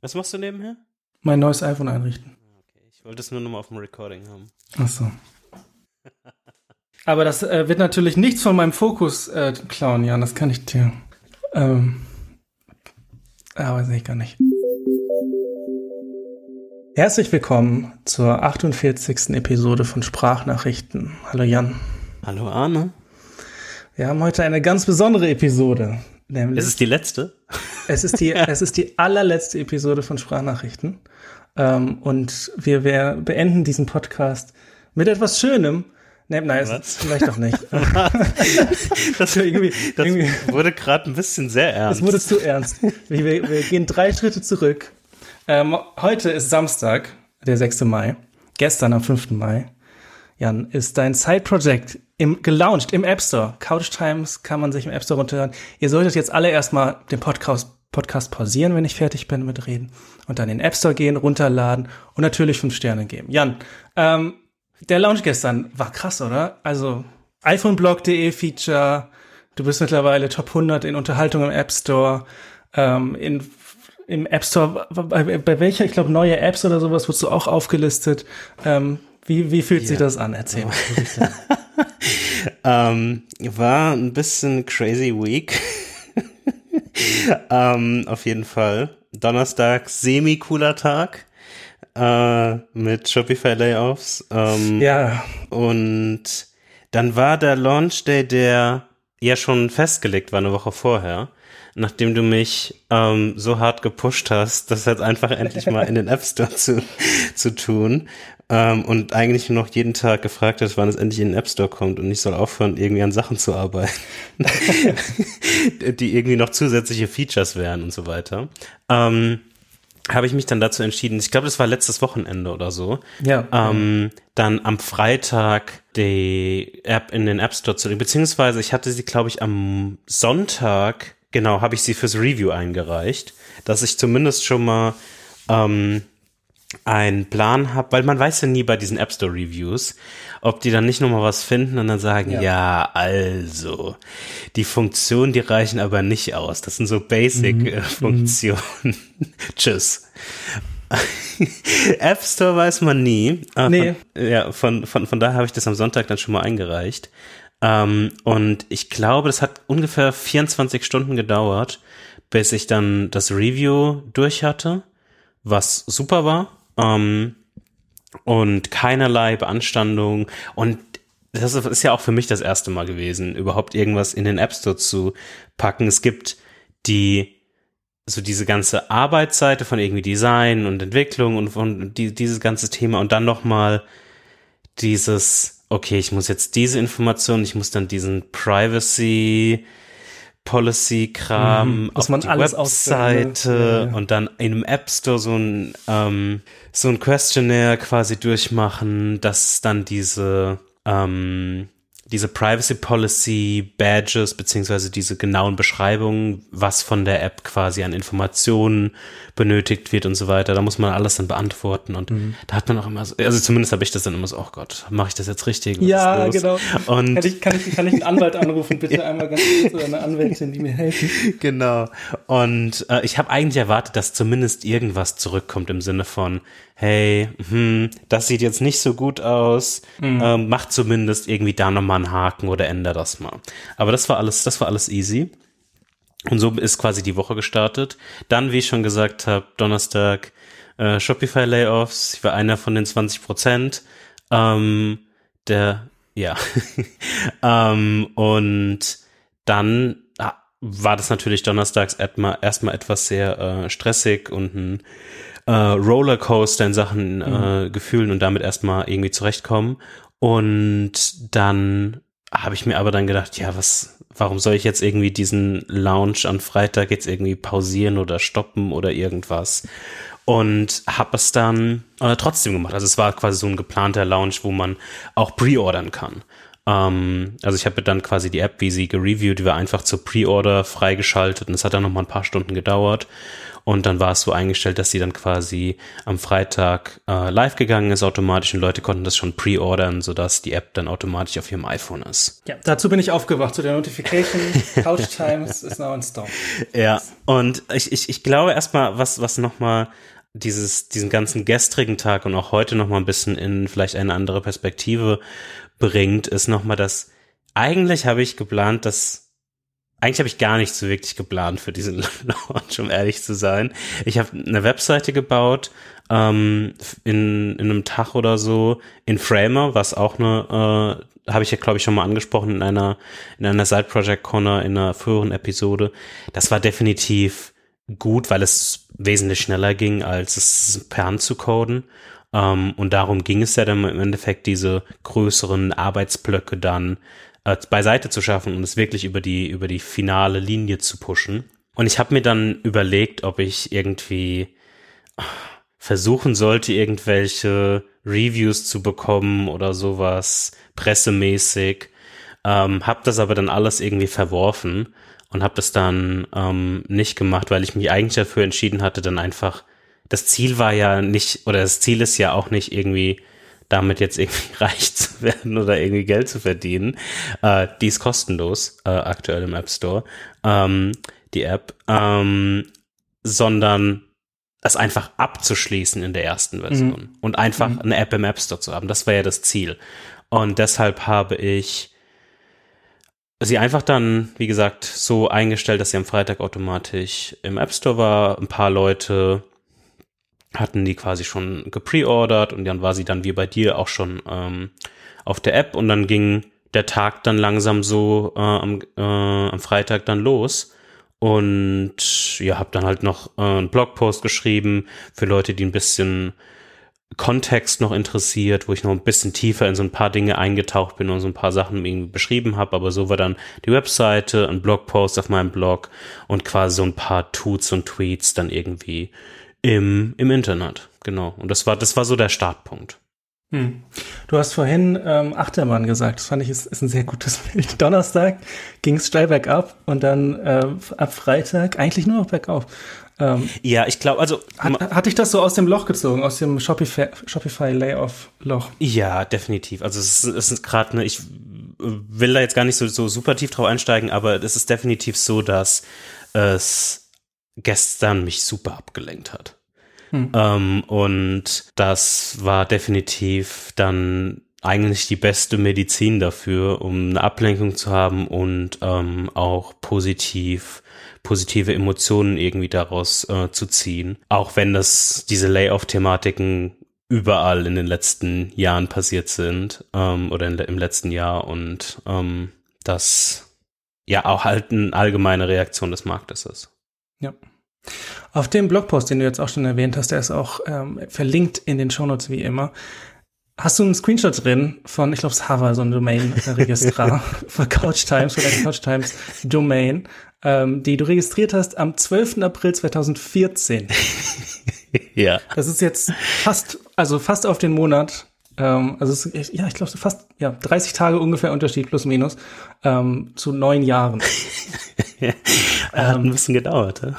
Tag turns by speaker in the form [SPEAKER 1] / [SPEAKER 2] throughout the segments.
[SPEAKER 1] Was machst du nebenher?
[SPEAKER 2] Mein neues iPhone einrichten.
[SPEAKER 1] Okay, ich wollte es nur noch mal auf dem Recording haben.
[SPEAKER 2] Ach so. Aber das äh, wird natürlich nichts von meinem Fokus äh, klauen, Jan. Das kann ich dir. Ähm, ja, weiß ich gar nicht. Herzlich willkommen zur 48. Episode von Sprachnachrichten. Hallo Jan.
[SPEAKER 1] Hallo Arne.
[SPEAKER 2] Wir haben heute eine ganz besondere Episode.
[SPEAKER 1] Nämlich, ist es die letzte?
[SPEAKER 2] Es ist die, es ist die allerletzte Episode von Sprachnachrichten. Ähm, und wir, wir beenden diesen Podcast mit etwas Schönem. Nee, nein, Was? vielleicht doch nicht.
[SPEAKER 1] das, irgendwie, das irgendwie, wurde gerade ein bisschen sehr ernst.
[SPEAKER 2] Es wurde zu ernst. Wir, wir gehen drei Schritte zurück. Ähm, heute ist Samstag, der 6. Mai. Gestern am 5. Mai. Jan, ist dein Side-Project im, gelauncht im App Store. Couch Times kann man sich im App Store runterhören. Ihr solltet jetzt alle erstmal den Podcast, Podcast pausieren, wenn ich fertig bin mit Reden. Und dann in den App Store gehen, runterladen und natürlich fünf Sterne geben. Jan, ähm, der Launch gestern war krass, oder? Also iPhoneblog.de Feature. Du bist mittlerweile Top 100 in Unterhaltung im App Store. Ähm, in, Im App Store, bei, bei welcher, ich glaube, neue Apps oder sowas, wurdest du auch aufgelistet. Ähm, wie, wie fühlt ja. sich das an? Erzähl mal.
[SPEAKER 1] ähm, war ein bisschen crazy week. ähm, auf jeden Fall. Donnerstag, semi-cooler Tag äh, mit Shopify Layoffs. Ähm,
[SPEAKER 2] ja.
[SPEAKER 1] Und dann war der Launch Day, der ja schon festgelegt war eine Woche vorher, nachdem du mich ähm, so hart gepusht hast, das jetzt einfach endlich mal in den App Store zu, zu tun ähm, und eigentlich nur noch jeden Tag gefragt hat, wann es endlich in den App Store kommt und ich soll aufhören, irgendwie an Sachen zu arbeiten, die irgendwie noch zusätzliche Features wären und so weiter. Ähm, habe ich mich dann dazu entschieden, ich glaube, das war letztes Wochenende oder so,
[SPEAKER 2] ja.
[SPEAKER 1] ähm, dann am Freitag die App in den App Store zu legen, beziehungsweise ich hatte sie, glaube ich, am Sonntag, genau, habe ich sie fürs Review eingereicht, dass ich zumindest schon mal ähm, einen Plan habe, weil man weiß ja nie bei diesen App Store Reviews, ob die dann nicht nochmal was finden und dann sagen, ja. ja. also, die Funktionen, die reichen aber nicht aus. Das sind so Basic-Funktionen. Mhm. Äh, Tschüss. App Store weiß man nie.
[SPEAKER 2] Aber nee.
[SPEAKER 1] Ja, von, von, von daher habe ich das am Sonntag dann schon mal eingereicht. Ähm, und ich glaube, das hat ungefähr 24 Stunden gedauert, bis ich dann das Review durch hatte, was super war. Ähm, und keinerlei Beanstandung. Und das ist ja auch für mich das erste Mal gewesen, überhaupt irgendwas in den App Store zu packen. Es gibt die, so diese ganze Arbeitsseite von irgendwie Design und Entwicklung und von die, dieses ganze Thema und dann nochmal dieses, okay, ich muss jetzt diese Information, ich muss dann diesen Privacy Policy-Kram
[SPEAKER 2] mhm, auf man
[SPEAKER 1] die
[SPEAKER 2] alles
[SPEAKER 1] Webseite ja, ja. und dann in einem App Store so ein ähm, so ein Questionnaire quasi durchmachen, dass dann diese ähm, diese Privacy Policy Badges beziehungsweise diese genauen Beschreibungen, was von der App quasi an Informationen benötigt wird und so weiter. Da muss man alles dann beantworten und mhm. da hat man auch immer so, also zumindest habe ich das dann immer so, oh Gott, mache ich das jetzt richtig?
[SPEAKER 2] Ja, genau. Und kann ich, kann, ich, kann ich einen Anwalt anrufen, bitte einmal ganz kurz oder eine Anwältin, die mir helfen?
[SPEAKER 1] Genau. Und äh, ich habe eigentlich erwartet, dass zumindest irgendwas zurückkommt im Sinne von, hey, hm, das sieht jetzt nicht so gut aus, mhm. ähm, mach zumindest irgendwie da nochmal einen Haken oder änder das mal. Aber das war alles, das war alles easy. Und so ist quasi die Woche gestartet. Dann, wie ich schon gesagt habe, Donnerstag äh, Shopify Layoffs. Ich war einer von den 20 Prozent. Ähm, der, ja. ähm, und dann ah, war das natürlich donnerstags erstmal, erstmal etwas sehr äh, stressig und ein äh, Rollercoaster in Sachen äh, mhm. Gefühlen und damit erstmal irgendwie zurechtkommen. Und dann habe ich mir aber dann gedacht, ja, was, warum soll ich jetzt irgendwie diesen Lounge an Freitag jetzt irgendwie pausieren oder stoppen oder irgendwas? Und habe es dann äh, trotzdem gemacht. Also es war quasi so ein geplanter Lounge, wo man auch pre-ordern kann. Ähm, also ich habe dann quasi die App, wie sie gereviewt, die war einfach zur Pre-Order freigeschaltet und es hat dann noch mal ein paar Stunden gedauert. Und dann war es so eingestellt, dass sie dann quasi am Freitag äh, live gegangen ist automatisch und Leute konnten das schon pre-ordern, sodass die App dann automatisch auf ihrem iPhone ist.
[SPEAKER 2] Ja, dazu bin ich aufgewacht zu der Notification. Couch Times is now installed.
[SPEAKER 1] Ja, und ich, ich, ich glaube erstmal, was, was nochmal dieses, diesen ganzen gestrigen Tag und auch heute nochmal ein bisschen in vielleicht eine andere Perspektive bringt, ist nochmal, dass eigentlich habe ich geplant, dass eigentlich habe ich gar nicht so wirklich geplant für diesen Launch, um ehrlich zu sein. Ich habe eine Webseite gebaut ähm, in, in einem Tag oder so in Framer, was auch eine, äh, habe ich ja glaube ich schon mal angesprochen in einer in einer Side Project Corner in einer früheren Episode. Das war definitiv gut, weil es wesentlich schneller ging, als es per Hand zu coden. Ähm, und darum ging es ja dann im Endeffekt, diese größeren Arbeitsblöcke dann äh, beiseite zu schaffen und es wirklich über die, über die finale Linie zu pushen. Und ich habe mir dann überlegt, ob ich irgendwie versuchen sollte, irgendwelche Reviews zu bekommen oder sowas, pressemäßig. Ähm, hab das aber dann alles irgendwie verworfen und habe das dann ähm, nicht gemacht, weil ich mich eigentlich dafür entschieden hatte, dann einfach, das Ziel war ja nicht, oder das Ziel ist ja auch nicht irgendwie damit jetzt irgendwie reich zu werden oder irgendwie Geld zu verdienen. Äh, die ist kostenlos äh, aktuell im App Store, ähm, die App, ähm, sondern das einfach abzuschließen in der ersten Version mhm. und einfach mhm. eine App im App Store zu haben. Das war ja das Ziel. Und deshalb habe ich sie einfach dann, wie gesagt, so eingestellt, dass sie am Freitag automatisch im App Store war. Ein paar Leute hatten die quasi schon gepreordert und dann war sie dann wie bei dir auch schon ähm, auf der App und dann ging der Tag dann langsam so äh, am, äh, am Freitag dann los und ja, habe dann halt noch äh, einen Blogpost geschrieben für Leute, die ein bisschen Kontext noch interessiert, wo ich noch ein bisschen tiefer in so ein paar Dinge eingetaucht bin und so ein paar Sachen irgendwie beschrieben habe. Aber so war dann die Webseite, ein Blogpost auf meinem Blog und quasi so ein paar Tuts und Tweets dann irgendwie im, im Internet, genau. Und das war, das war so der Startpunkt.
[SPEAKER 2] Hm. Du hast vorhin ähm, Achtermann gesagt. Das fand ich ist, ist ein sehr gutes Bild. Donnerstag ging es steil bergab und dann äh, ab Freitag eigentlich nur noch bergauf.
[SPEAKER 1] Ähm, ja, ich glaube, also
[SPEAKER 2] hat, hat dich das so aus dem Loch gezogen, aus dem Shopify, Shopify Layoff Loch?
[SPEAKER 1] Ja, definitiv. Also es ist, es ist gerade eine, ich will da jetzt gar nicht so, so super tief drauf einsteigen, aber es ist definitiv so, dass es gestern mich super abgelenkt hat. Hm. Ähm, und das war definitiv dann eigentlich die beste Medizin dafür, um eine Ablenkung zu haben und ähm, auch positiv positive Emotionen irgendwie daraus äh, zu ziehen. Auch wenn das diese Layoff-Thematiken überall in den letzten Jahren passiert sind ähm, oder in, im letzten Jahr und ähm, das ja auch halt eine allgemeine Reaktion des Marktes ist.
[SPEAKER 2] Ja. Auf dem Blogpost, den du jetzt auch schon erwähnt hast, der ist auch ähm, verlinkt in den Shownotes wie immer. Hast du einen Screenshot drin von, ich glaube, es Hover, so ein Domain-Registrar für Couch Times oder Couch Times Domain, ähm, die du registriert hast am 12. April 2014.
[SPEAKER 1] ja.
[SPEAKER 2] Das ist jetzt fast, also fast auf den Monat ähm, also es ist, ja, ich glaube, fast ja, 30 Tage ungefähr Unterschied, plus minus, ähm, zu neun Jahren.
[SPEAKER 1] ja, hat ein ähm, bisschen gedauert. Ja?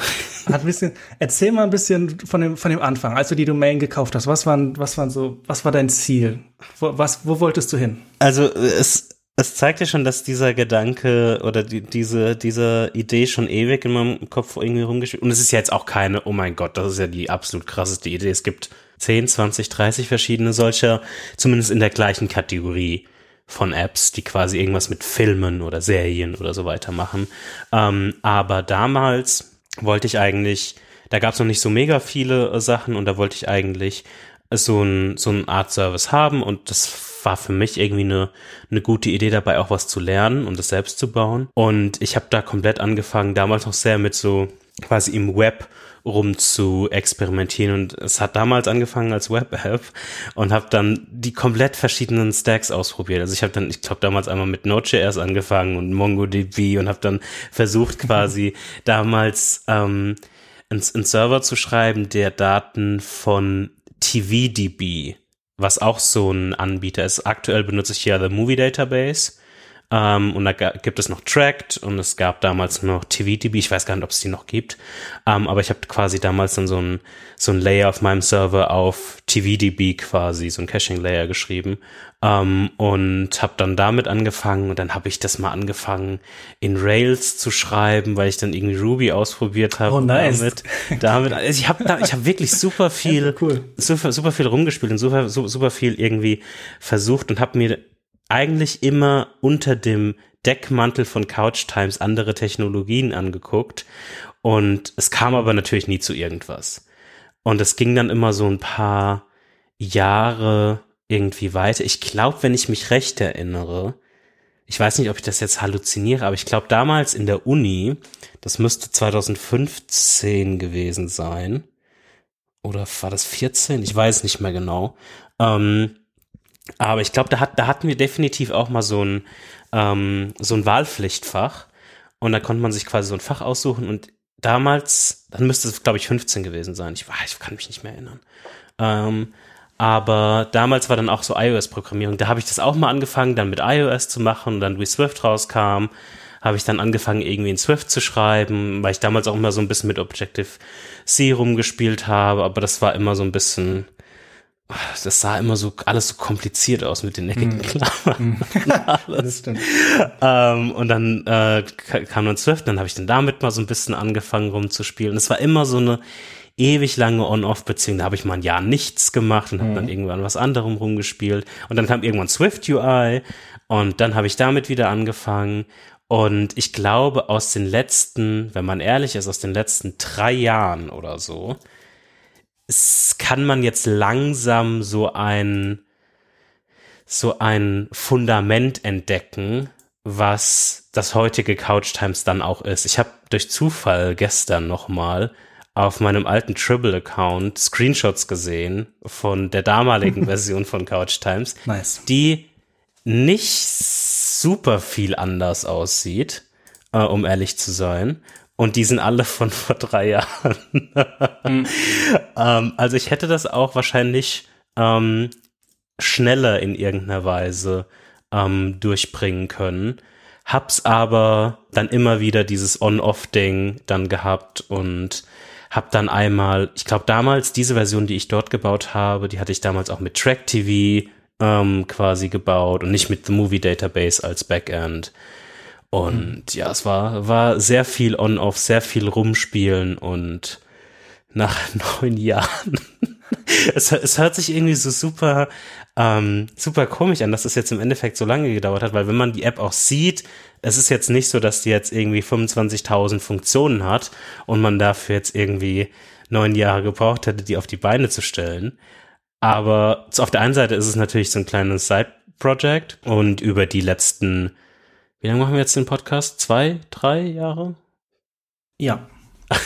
[SPEAKER 2] Hat ein bisschen. Erzähl mal ein bisschen von dem, von dem Anfang, als du die Domain gekauft hast. Was waren, was waren so, was war dein Ziel? Wo, was, wo wolltest du hin?
[SPEAKER 1] Also es, es zeigt ja schon, dass dieser Gedanke oder die, diese, diese Idee schon ewig in meinem Kopf irgendwie rumgespielt. Und es ist ja jetzt auch keine, oh mein Gott, das ist ja die absolut krasseste Idee. Es gibt 10, 20, 30 verschiedene solcher, zumindest in der gleichen Kategorie von Apps, die quasi irgendwas mit Filmen oder Serien oder so weiter machen. Ähm, aber damals wollte ich eigentlich, da gab es noch nicht so mega viele äh, Sachen und da wollte ich eigentlich so ein so ein Art Service haben und das war für mich irgendwie eine, eine gute Idee dabei, auch was zu lernen und das selbst zu bauen. Und ich habe da komplett angefangen, damals noch sehr mit so quasi im Web rum zu experimentieren und es hat damals angefangen als Web-App und habe dann die komplett verschiedenen Stacks ausprobiert. Also ich habe dann, ich glaube damals einmal mit Node.js angefangen und MongoDB und habe dann versucht quasi damals ähm, einen, einen Server zu schreiben, der Daten von TVDB, was auch so ein Anbieter ist. Aktuell benutze ich ja The Movie Database Ähm, und da gibt es noch Tracked und es gab damals noch TVDB. Ich weiß gar nicht, ob es die noch gibt. Ähm, aber ich habe quasi damals dann so ein, so ein Layer auf meinem Server auf TVDB quasi, so ein Caching-Layer geschrieben. Ähm, und habe dann damit angefangen und dann habe ich das mal angefangen in Rails zu schreiben, weil ich dann irgendwie Ruby ausprobiert habe.
[SPEAKER 2] Oh nice.
[SPEAKER 1] Damit, damit also ich habe da, ich habe wirklich super viel,
[SPEAKER 2] cool.
[SPEAKER 1] super, super viel rumgespielt und super, super viel irgendwie versucht und habe mir eigentlich immer unter dem Deckmantel von Couch Times andere Technologien angeguckt und es kam aber natürlich nie zu irgendwas. Und es ging dann immer so ein paar Jahre irgendwie weiter. Ich glaube, wenn ich mich recht erinnere, ich weiß nicht, ob ich das jetzt halluziniere, aber ich glaube damals in der Uni, das müsste 2015 gewesen sein, oder war das 14? Ich weiß nicht mehr genau. Ähm, aber ich glaube, da, hat, da hatten wir definitiv auch mal so ein, ähm, so ein Wahlpflichtfach. Und da konnte man sich quasi so ein Fach aussuchen. Und damals, dann müsste es, glaube ich, 15 gewesen sein. Ich, ich kann mich nicht mehr erinnern. Ähm, aber damals war dann auch so iOS-Programmierung. Da habe ich das auch mal angefangen, dann mit iOS zu machen. Und dann wie Swift rauskam, habe ich dann angefangen, irgendwie in Swift zu schreiben, weil ich damals auch immer so ein bisschen mit Objective-C rumgespielt habe. Aber das war immer so ein bisschen das sah immer so alles so kompliziert aus mit den eckigen mm. Klammern. Mm. Ähm, und dann äh, kam dann Swift, dann habe ich dann damit mal so ein bisschen angefangen rumzuspielen. Es war immer so eine ewig lange On-Off-Beziehung. Da habe ich mal ein Jahr nichts gemacht und habe mm. dann irgendwann was anderem rumgespielt. Und dann kam irgendwann Swift UI und dann habe ich damit wieder angefangen. Und ich glaube, aus den letzten, wenn man ehrlich ist, aus den letzten drei Jahren oder so, es kann man jetzt langsam so ein, so ein Fundament entdecken, was das heutige Couch Times dann auch ist. Ich habe durch Zufall gestern nochmal auf meinem alten Tribble-Account Screenshots gesehen von der damaligen Version von Couch Times,
[SPEAKER 2] nice.
[SPEAKER 1] die nicht super viel anders aussieht, äh, um ehrlich zu sein. Und die sind alle von vor drei Jahren. mhm. ähm, also ich hätte das auch wahrscheinlich ähm, schneller in irgendeiner Weise ähm, durchbringen können. Hab's aber dann immer wieder dieses On-Off-Ding dann gehabt und hab dann einmal, ich glaube damals diese Version, die ich dort gebaut habe, die hatte ich damals auch mit Track TV ähm, quasi gebaut und nicht mit The Movie Database als Backend. Und ja, es war, war sehr viel on-off, sehr viel rumspielen und nach neun Jahren. es, es hört sich irgendwie so super, ähm, super komisch an, dass es jetzt im Endeffekt so lange gedauert hat, weil wenn man die App auch sieht, es ist jetzt nicht so, dass die jetzt irgendwie 25.000 Funktionen hat und man dafür jetzt irgendwie neun Jahre gebraucht hätte, die auf die Beine zu stellen. Aber auf der einen Seite ist es natürlich so ein kleines Side-Project und über die letzten wie lange machen wir jetzt den Podcast? Zwei, drei Jahre?
[SPEAKER 2] Ja.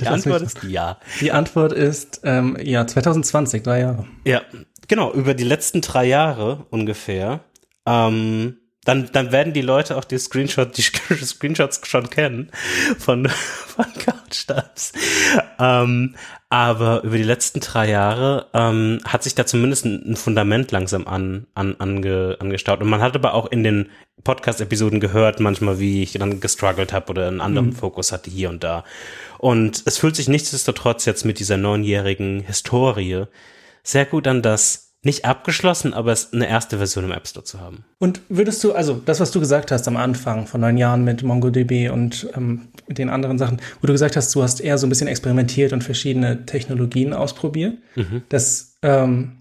[SPEAKER 1] die Antwort ist ja.
[SPEAKER 2] Die Antwort ist ähm, ja 2020, drei Jahre.
[SPEAKER 1] Ja, genau, über die letzten drei Jahre ungefähr. Ähm, dann, dann werden die Leute auch die Screenshots, die Screenshots schon kennen von, von Couchstabs. Ähm, aber über die letzten drei Jahre ähm, hat sich da zumindest ein, Fundament langsam an, an, ange, angestaut. Und man hat aber auch in den Podcast-Episoden gehört, manchmal, wie ich dann gestruggelt habe oder einen anderen mhm. Fokus hatte hier und da. Und es fühlt sich nichtsdestotrotz jetzt mit dieser neunjährigen Historie sehr gut an, dass nicht abgeschlossen, aber es eine erste Version im App Store zu haben.
[SPEAKER 2] Und würdest du, also das, was du gesagt hast am Anfang von neun Jahren mit MongoDB und ähm, den anderen Sachen, wo du gesagt hast, du hast eher so ein bisschen experimentiert und verschiedene Technologien ausprobiert, mhm. das ähm,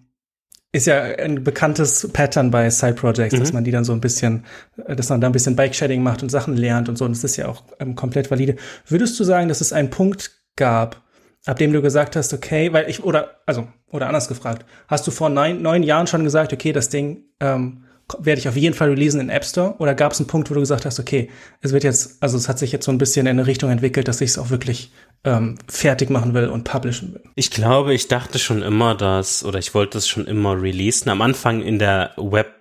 [SPEAKER 2] ist ja ein bekanntes Pattern bei Side Projects, mhm. dass man die dann so ein bisschen, dass man da ein bisschen Bike-Shading macht und Sachen lernt und so. Und das ist ja auch ähm, komplett valide. Würdest du sagen, dass es einen Punkt gab, ab dem du gesagt hast, okay, weil ich, oder, also, oder anders gefragt, hast du vor neun, neun Jahren schon gesagt, okay, das Ding ähm, werde ich auf jeden Fall releasen in App Store? Oder gab es einen Punkt, wo du gesagt hast, okay, es wird jetzt, also es hat sich jetzt so ein bisschen in eine Richtung entwickelt, dass ich es auch wirklich ähm, fertig machen will und publishen will?
[SPEAKER 1] Ich glaube, ich dachte schon immer, dass, oder ich wollte es schon immer releasen. Am Anfang in der Web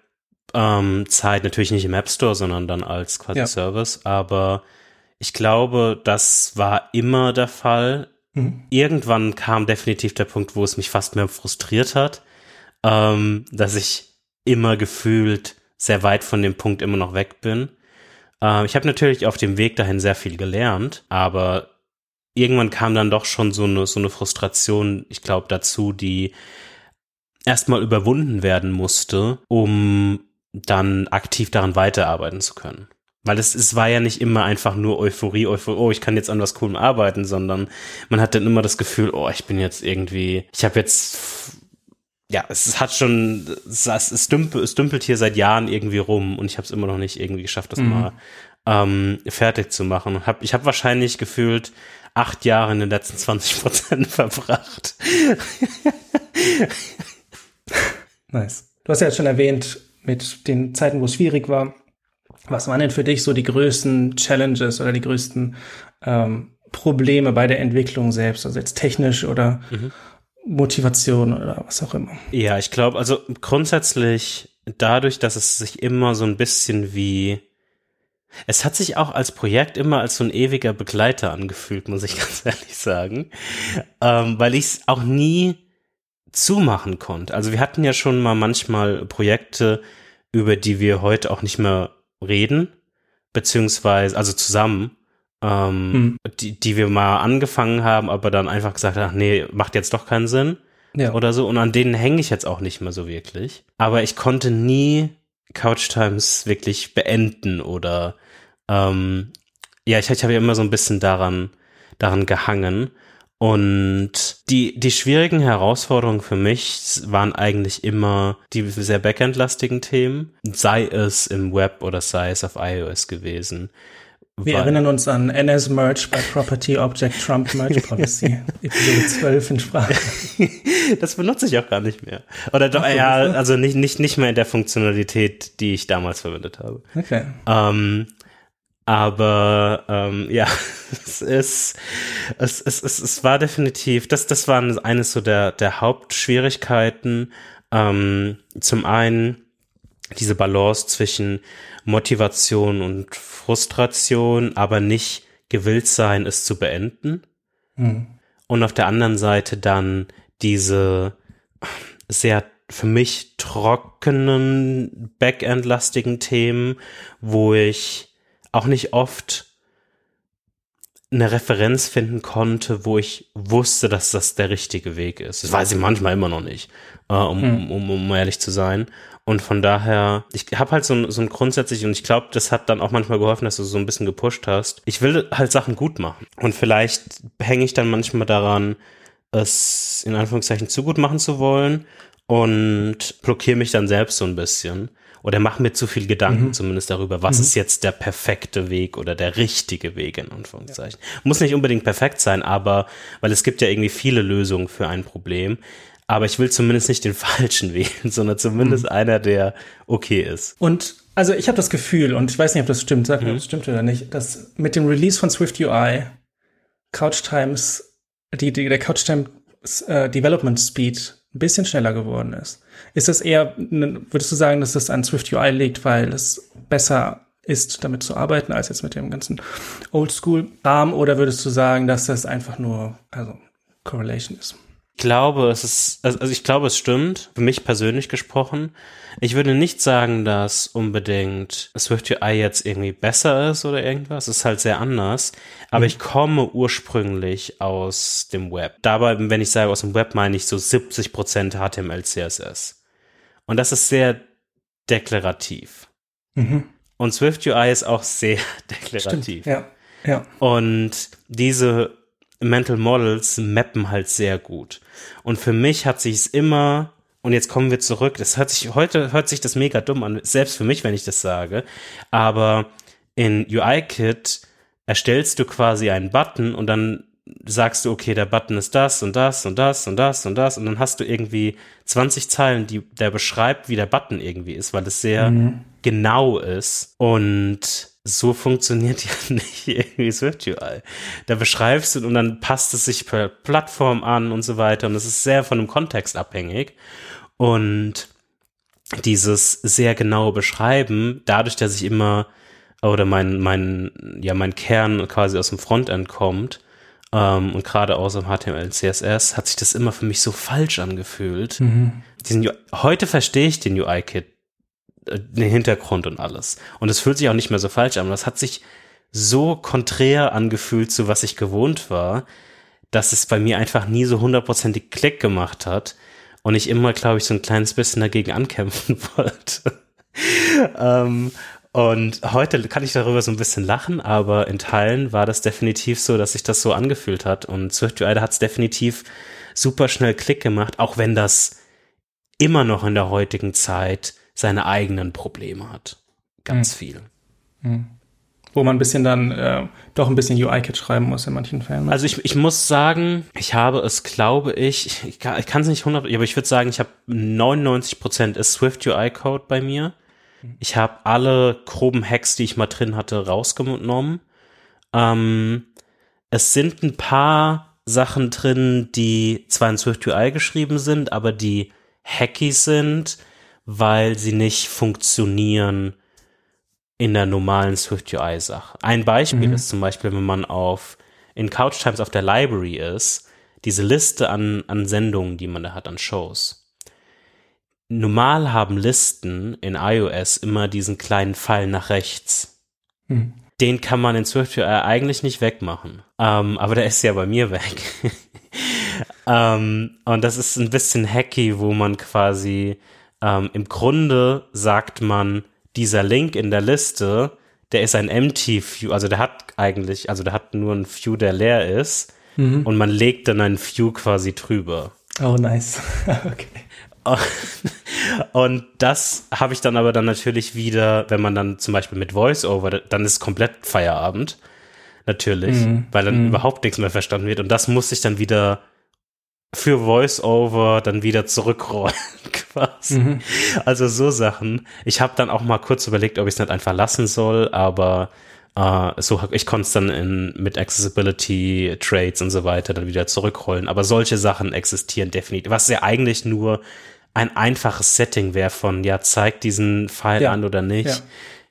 [SPEAKER 1] ähm, Zeit natürlich nicht im App Store, sondern dann als quasi ja. Service. Aber ich glaube, das war immer der Fall. Mhm. Irgendwann kam definitiv der Punkt, wo es mich fast mehr frustriert hat, ähm, dass ich immer gefühlt sehr weit von dem Punkt immer noch weg bin. Äh, ich habe natürlich auf dem Weg dahin sehr viel gelernt, aber irgendwann kam dann doch schon so eine, so eine Frustration, ich glaube, dazu, die erstmal überwunden werden musste, um dann aktiv daran weiterarbeiten zu können. Weil es, es war ja nicht immer einfach nur Euphorie, Euphorie, oh, ich kann jetzt an was Coolem arbeiten, sondern man hat dann immer das Gefühl, oh, ich bin jetzt irgendwie, ich habe jetzt, ja, es hat schon, es, es, dümpelt, es dümpelt hier seit Jahren irgendwie rum und ich habe es immer noch nicht irgendwie geschafft, das mhm. mal ähm, fertig zu machen. Hab, ich habe wahrscheinlich gefühlt acht Jahre in den letzten 20 Prozent verbracht.
[SPEAKER 2] nice. Du hast ja jetzt schon erwähnt, mit den Zeiten, wo es schwierig war. Was waren denn für dich so die größten Challenges oder die größten ähm, Probleme bei der Entwicklung selbst? Also jetzt technisch oder mhm. Motivation oder was auch immer?
[SPEAKER 1] Ja, ich glaube, also grundsätzlich dadurch, dass es sich immer so ein bisschen wie es hat sich auch als Projekt immer als so ein ewiger Begleiter angefühlt, muss ich ganz ehrlich sagen, ähm, weil ich es auch nie zumachen konnte. Also wir hatten ja schon mal manchmal Projekte, über die wir heute auch nicht mehr reden, beziehungsweise, also zusammen, ähm, hm. die, die wir mal angefangen haben, aber dann einfach gesagt haben, ach nee, macht jetzt doch keinen Sinn. Ja. Oder so. Und an denen hänge ich jetzt auch nicht mehr so wirklich. Aber ich konnte nie Couch Times wirklich beenden oder ähm, ja, ich, ich habe ja immer so ein bisschen daran, daran gehangen. Und die, die schwierigen Herausforderungen für mich waren eigentlich immer die sehr backendlastigen Themen, sei es im Web oder sei es auf iOS gewesen.
[SPEAKER 2] Wir erinnern uns an NS Merge bei Property Object Trump Merge Policy, Episode 12 in Sprache.
[SPEAKER 1] das benutze ich auch gar nicht mehr. Oder doch, ja, also nicht, nicht, nicht mehr in der Funktionalität, die ich damals verwendet habe.
[SPEAKER 2] Okay.
[SPEAKER 1] Ähm, aber ähm, ja, es ist, es, es, es, es war definitiv, das, das war eines so der, der Hauptschwierigkeiten. Ähm, zum einen diese Balance zwischen Motivation und Frustration, aber nicht gewillt sein, es zu beenden. Mhm. Und auf der anderen Seite dann diese sehr für mich trockenen, backend-lastigen Themen, wo ich auch nicht oft eine Referenz finden konnte, wo ich wusste, dass das der richtige Weg ist. Das weiß ich manchmal immer noch nicht, äh, um, hm. um, um ehrlich zu sein. Und von daher, ich habe halt so ein, so ein grundsätzlich, und ich glaube, das hat dann auch manchmal geholfen, dass du so ein bisschen gepusht hast. Ich will halt Sachen gut machen. Und vielleicht hänge ich dann manchmal daran, es in Anführungszeichen zu gut machen zu wollen und blockiere mich dann selbst so ein bisschen oder mache mir zu viel Gedanken mhm. zumindest darüber, was mhm. ist jetzt der perfekte Weg oder der richtige Weg in Anführungszeichen. Ja. Muss nicht unbedingt perfekt sein, aber weil es gibt ja irgendwie viele Lösungen für ein Problem. Aber ich will zumindest nicht den falschen wählen, sondern zumindest mhm. einer, der okay ist.
[SPEAKER 2] Und also ich habe das Gefühl, und ich weiß nicht, ob das stimmt, sag mir, ob das stimmt oder nicht, dass mit dem Release von Swift UI Couch Times, die, die der Couch Time äh, Development Speed ein bisschen schneller geworden ist. Ist das eher, würdest du sagen, dass das an Swift UI liegt, weil es besser ist, damit zu arbeiten, als jetzt mit dem ganzen Oldschool-Rahmen? Oder würdest du sagen, dass das einfach nur, also Correlation ist?
[SPEAKER 1] Ich glaube, es ist, also, also ich glaube, es stimmt, für mich persönlich gesprochen. Ich würde nicht sagen, dass unbedingt Swift UI jetzt irgendwie besser ist oder irgendwas. Es ist halt sehr anders. Aber mhm. ich komme ursprünglich aus dem Web. Dabei, wenn ich sage aus dem Web, meine ich so 70 Prozent HTML, CSS. Und das ist sehr deklarativ. Mhm. Und Swift UI ist auch sehr deklarativ.
[SPEAKER 2] Stimmt. Ja. Ja.
[SPEAKER 1] Und diese Mental Models mappen halt sehr gut. Und für mich hat sich es immer, und jetzt kommen wir zurück, das hört sich, heute hört sich das mega dumm an, selbst für mich, wenn ich das sage, aber in UI-Kit erstellst du quasi einen Button und dann sagst du, okay, der Button ist das und das und das und das und das und dann hast du irgendwie 20 Zeilen, die der beschreibt, wie der Button irgendwie ist, weil es sehr mhm. genau ist und so funktioniert ja nicht irgendwie Swift UI. Da beschreibst du und dann passt es sich per Plattform an und so weiter und es ist sehr von dem Kontext abhängig und dieses sehr genaue Beschreiben, dadurch, dass ich immer oder mein mein ja mein Kern quasi aus dem Frontend kommt ähm, und gerade aus dem HTML CSS hat sich das immer für mich so falsch angefühlt. Mhm. Diesen, heute verstehe ich den UI-Kit den Hintergrund und alles. Und es fühlt sich auch nicht mehr so falsch an. Das hat sich so konträr angefühlt zu was ich gewohnt war, dass es bei mir einfach nie so hundertprozentig Klick gemacht hat und ich immer, glaube ich, so ein kleines bisschen dagegen ankämpfen wollte. ähm, und heute kann ich darüber so ein bisschen lachen, aber in Teilen war das definitiv so, dass sich das so angefühlt hat. Und SwiftUI hat es definitiv super schnell Klick gemacht, auch wenn das immer noch in der heutigen Zeit seine eigenen Probleme hat. Ganz hm. viel. Hm.
[SPEAKER 2] Wo man ein bisschen dann äh, doch ein bisschen UI-Kit schreiben muss in manchen Fällen.
[SPEAKER 1] Also ich, ich muss sagen, ich habe es, glaube ich, ich kann es nicht 100, aber ich würde sagen, ich habe 99 Prozent ist Swift UI-Code bei mir. Ich habe alle groben Hacks, die ich mal drin hatte, rausgenommen. Ähm, es sind ein paar Sachen drin, die zwar in SwiftUI geschrieben sind, aber die hacky sind, weil sie nicht funktionieren in der normalen SwiftUI-Sache. Ein Beispiel mhm. ist zum Beispiel, wenn man auf in Couch Times auf der Library ist, diese Liste an, an Sendungen, die man da hat, an Shows normal haben Listen in iOS immer diesen kleinen Pfeil nach rechts. Hm. Den kann man in SwiftUI eigentlich nicht wegmachen. Ähm, aber der ist ja bei mir weg. ähm, und das ist ein bisschen hacky, wo man quasi ähm, im Grunde sagt man, dieser Link in der Liste, der ist ein empty View, also der hat eigentlich, also der hat nur ein View, der leer ist. Mhm. Und man legt dann ein View quasi drüber.
[SPEAKER 2] Oh, nice. okay.
[SPEAKER 1] Und das habe ich dann aber dann natürlich wieder, wenn man dann zum Beispiel mit Voiceover, dann ist komplett Feierabend. Natürlich, mm, weil dann mm. überhaupt nichts mehr verstanden wird. Und das muss ich dann wieder für Voiceover dann wieder zurückrollen quasi. Mhm. Also so Sachen. Ich habe dann auch mal kurz überlegt, ob ich es nicht einfach lassen soll, aber Uh, so ich konnte es dann in, mit Accessibility Trades und so weiter dann wieder zurückrollen. Aber solche Sachen existieren definitiv. Was ja eigentlich nur ein einfaches Setting wäre von, ja, zeigt diesen Pfeil ja. an oder nicht. Ja.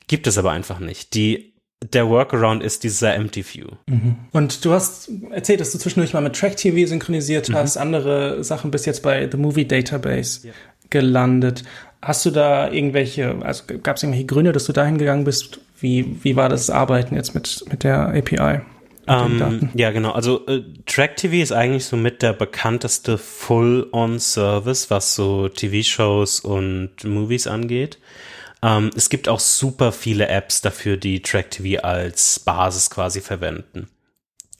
[SPEAKER 1] Gibt es aber einfach nicht. Die, der Workaround ist dieser Empty View.
[SPEAKER 2] Mhm. Und du hast erzählt, dass du zwischendurch mal mit Track TV synchronisiert mhm. hast, andere Sachen bis jetzt bei The Movie Database ja. gelandet. Hast du da irgendwelche, also gab es irgendwelche Gründe, dass du dahin gegangen bist? Wie, wie war das Arbeiten jetzt mit, mit der API?
[SPEAKER 1] Um, ähm, ja, genau. Also äh, TrackTV ist eigentlich so mit der bekannteste Full-on-Service, was so TV-Shows und Movies angeht. Ähm, es gibt auch super viele Apps dafür, die TrackTV als Basis quasi verwenden.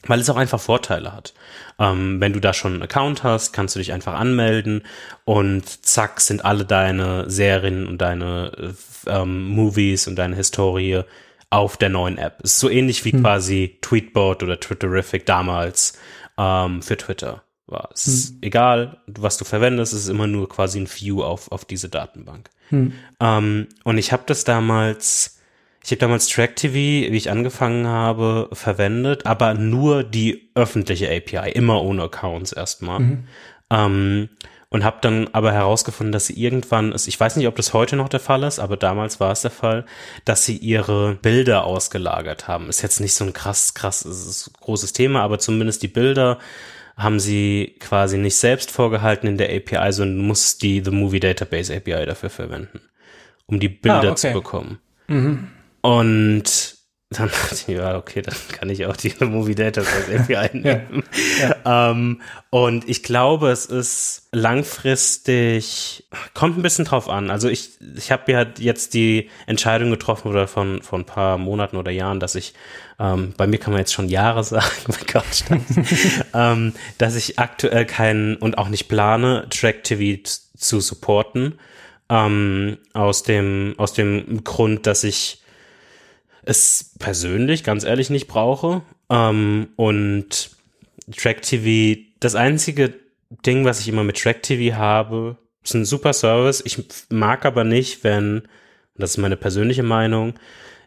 [SPEAKER 1] Weil es auch einfach Vorteile hat. Ähm, wenn du da schon einen Account hast, kannst du dich einfach anmelden und zack sind alle deine Serien und deine äh, Movies und deine Historie auf der neuen App. Ist so ähnlich wie hm. quasi Tweetbot oder Twitterific damals ähm, für Twitter war. Es hm. ist egal, was du verwendest, es ist immer nur quasi ein View auf, auf diese Datenbank. Hm. Ähm, und ich habe das damals, ich habe damals TrackTV, wie ich angefangen habe, verwendet, aber nur die öffentliche API, immer ohne Accounts erstmal. Mhm. Ähm, und habe dann aber herausgefunden, dass sie irgendwann, ich weiß nicht, ob das heute noch der Fall ist, aber damals war es der Fall, dass sie ihre Bilder ausgelagert haben. Ist jetzt nicht so ein krass, krass, ist großes Thema, aber zumindest die Bilder haben sie quasi nicht selbst vorgehalten in der API, sondern muss die The Movie Database API dafür verwenden, um die Bilder ah, okay. zu bekommen. Mhm. Und dann dachte ich, ja, okay, dann kann ich auch die Movie Database API nehmen. ja, ja. ähm, und ich glaube, es ist langfristig, kommt ein bisschen drauf an. Also ich, ich habe ja jetzt die Entscheidung getroffen oder von, von ein paar Monaten oder Jahren, dass ich, ähm, bei mir kann man jetzt schon Jahre sagen, mein Gott, ähm, dass ich aktuell keinen und auch nicht plane, Track TV zu supporten. Ähm, aus dem, aus dem Grund, dass ich es persönlich, ganz ehrlich, nicht brauche. Ähm, und Track TV, das einzige Ding, was ich immer mit Track TV habe, ist ein super Service. Ich mag aber nicht, wenn, das ist meine persönliche Meinung,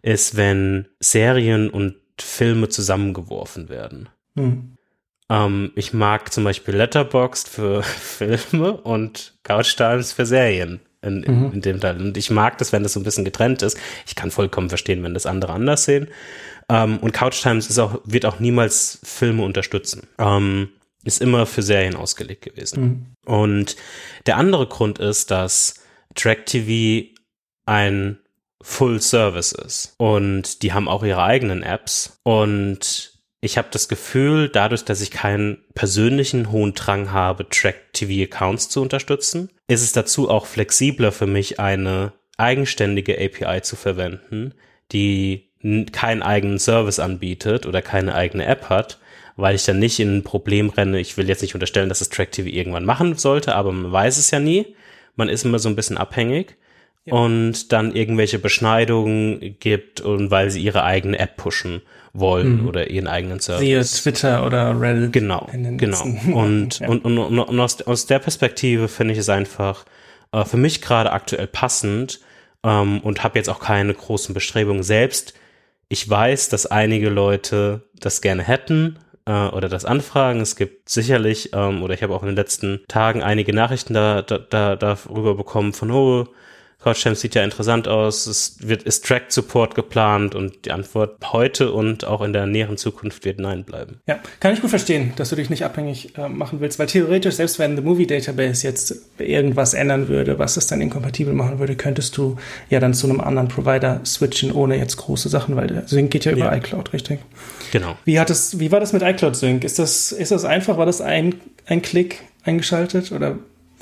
[SPEAKER 1] ist, wenn Serien und Filme zusammengeworfen werden. Hm. Ähm, ich mag zum Beispiel Letterboxd für Filme und Couch Times für Serien in, in, mhm. in, dem Teil. Und ich mag das, wenn das so ein bisschen getrennt ist. Ich kann vollkommen verstehen, wenn das andere anders sehen. Ähm, und Couch Times ist auch, wird auch niemals Filme unterstützen. Ähm, ist immer für Serien ausgelegt gewesen. Mhm. Und der andere Grund ist, dass Track TV ein Full Service ist. Und die haben auch ihre eigenen Apps. Und ich habe das Gefühl, dadurch, dass ich keinen persönlichen hohen Drang habe, Track-TV-Accounts zu unterstützen, ist es dazu auch flexibler für mich, eine eigenständige API zu verwenden, die keinen eigenen Service anbietet oder keine eigene App hat, weil ich dann nicht in ein Problem renne. Ich will jetzt nicht unterstellen, dass es Track TV irgendwann machen sollte, aber man weiß es ja nie. Man ist immer so ein bisschen abhängig ja. und dann irgendwelche Beschneidungen gibt und weil sie ihre eigene App pushen wollen mhm. oder ihren eigenen Service.
[SPEAKER 2] Siehe Twitter oder Reddit.
[SPEAKER 1] Genau, genau. Und, ja. und, und, und, und aus, aus der Perspektive finde ich es einfach äh, für mich gerade aktuell passend ähm, und habe jetzt auch keine großen Bestrebungen selbst. Ich weiß, dass einige Leute das gerne hätten, äh, oder das anfragen. Es gibt sicherlich, ähm, oder ich habe auch in den letzten Tagen einige Nachrichten da, da, da, darüber bekommen von, oh, CouchTime sieht ja interessant aus, es wird, ist Track Support geplant und die Antwort heute und auch in der näheren Zukunft wird Nein bleiben.
[SPEAKER 2] Ja, kann ich gut verstehen, dass du dich nicht abhängig äh, machen willst, weil theoretisch, selbst wenn The Movie Database jetzt irgendwas ändern würde, was es dann inkompatibel machen würde, könntest du ja dann zu einem anderen Provider switchen, ohne jetzt große Sachen, weil der Sync geht ja über ja. iCloud, richtig?
[SPEAKER 1] Genau.
[SPEAKER 2] Wie hat es, wie war das mit iCloud Sync? Ist das, ist das einfach? War das ein, ein Klick eingeschaltet oder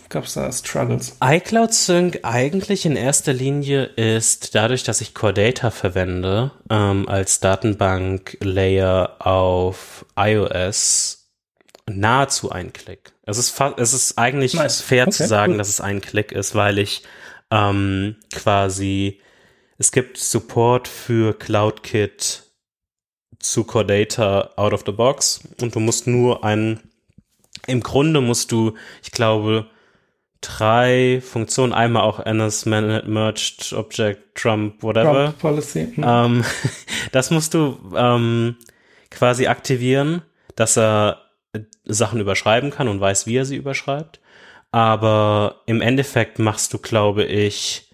[SPEAKER 2] gab es da Struggles?
[SPEAKER 1] iCloud Sync eigentlich in erster Linie ist dadurch, dass ich Core Data verwende ähm, als Datenbank-Layer auf iOS nahezu ein Klick. Es ist, es ist eigentlich nice. fair okay, zu sagen, cool. dass es ein Klick ist, weil ich ähm, quasi es gibt Support für CloudKit zu Core Data out of the box und du musst nur einen im Grunde musst du, ich glaube, drei Funktionen, einmal auch NS Merged Object Trump whatever. Trump Policy. Hm. Ähm, das musst du ähm, quasi aktivieren, dass er Sachen überschreiben kann und weiß, wie er sie überschreibt. Aber im Endeffekt machst du, glaube ich,